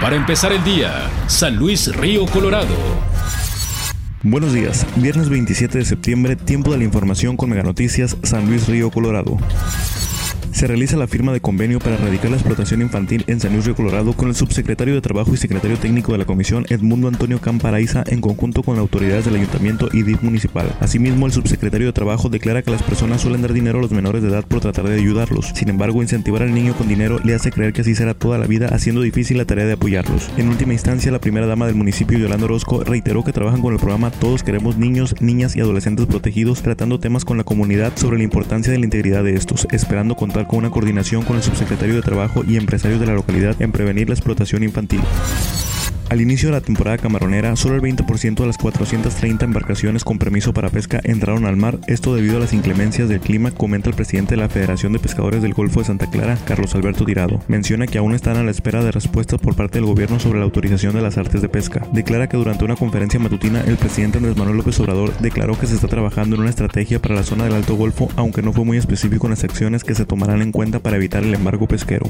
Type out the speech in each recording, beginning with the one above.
Para empezar el día, San Luis Río Colorado. Buenos días, viernes 27 de septiembre, tiempo de la información con Mega Noticias, San Luis Río Colorado se realiza la firma de convenio para erradicar la explotación infantil en San Luis Río Colorado con el subsecretario de Trabajo y secretario técnico de la comisión Edmundo Antonio Camparaiza en conjunto con autoridades del ayuntamiento y DIF municipal. Asimismo, el subsecretario de Trabajo declara que las personas suelen dar dinero a los menores de edad por tratar de ayudarlos. Sin embargo, incentivar al niño con dinero le hace creer que así será toda la vida, haciendo difícil la tarea de apoyarlos. En última instancia, la primera dama del municipio, Yolanda Orozco, reiteró que trabajan con el programa Todos queremos niños, niñas y adolescentes protegidos, tratando temas con la comunidad sobre la importancia de la integridad de estos, esperando contar con una coordinación con el subsecretario de Trabajo y empresarios de la localidad en prevenir la explotación infantil. Al inicio de la temporada camaronera, solo el 20% de las 430 embarcaciones con permiso para pesca entraron al mar, esto debido a las inclemencias del clima, comenta el presidente de la Federación de Pescadores del Golfo de Santa Clara, Carlos Alberto Tirado. Menciona que aún están a la espera de respuestas por parte del gobierno sobre la autorización de las artes de pesca. Declara que durante una conferencia matutina, el presidente Andrés Manuel López Obrador declaró que se está trabajando en una estrategia para la zona del Alto Golfo, aunque no fue muy específico en las acciones que se tomarán en cuenta para evitar el embargo pesquero.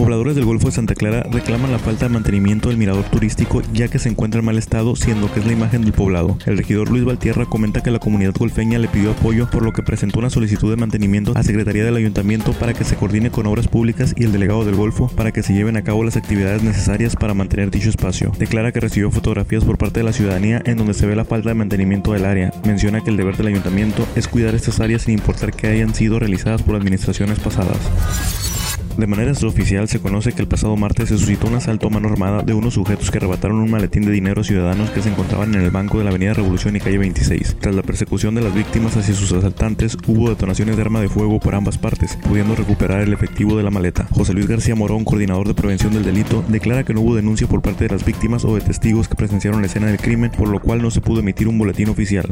Pobladores del Golfo de Santa Clara reclaman la falta de mantenimiento del mirador turístico ya que se encuentra en mal estado, siendo que es la imagen del poblado. El regidor Luis Valtierra comenta que la comunidad golfeña le pidió apoyo por lo que presentó una solicitud de mantenimiento a Secretaría del Ayuntamiento para que se coordine con Obras Públicas y el delegado del Golfo para que se lleven a cabo las actividades necesarias para mantener dicho espacio. Declara que recibió fotografías por parte de la ciudadanía en donde se ve la falta de mantenimiento del área. Menciona que el deber del ayuntamiento es cuidar estas áreas sin importar que hayan sido realizadas por administraciones pasadas. De manera extraoficial se conoce que el pasado martes se suscitó un asalto a mano armada de unos sujetos que arrebataron un maletín de dinero ciudadanos que se encontraban en el banco de la Avenida Revolución y calle 26. Tras la persecución de las víctimas hacia sus asaltantes, hubo detonaciones de arma de fuego por ambas partes, pudiendo recuperar el efectivo de la maleta. José Luis García Morón, coordinador de prevención del delito, declara que no hubo denuncia por parte de las víctimas o de testigos que presenciaron la escena del crimen, por lo cual no se pudo emitir un boletín oficial.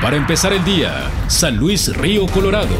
Para empezar el día, San Luis Río Colorado.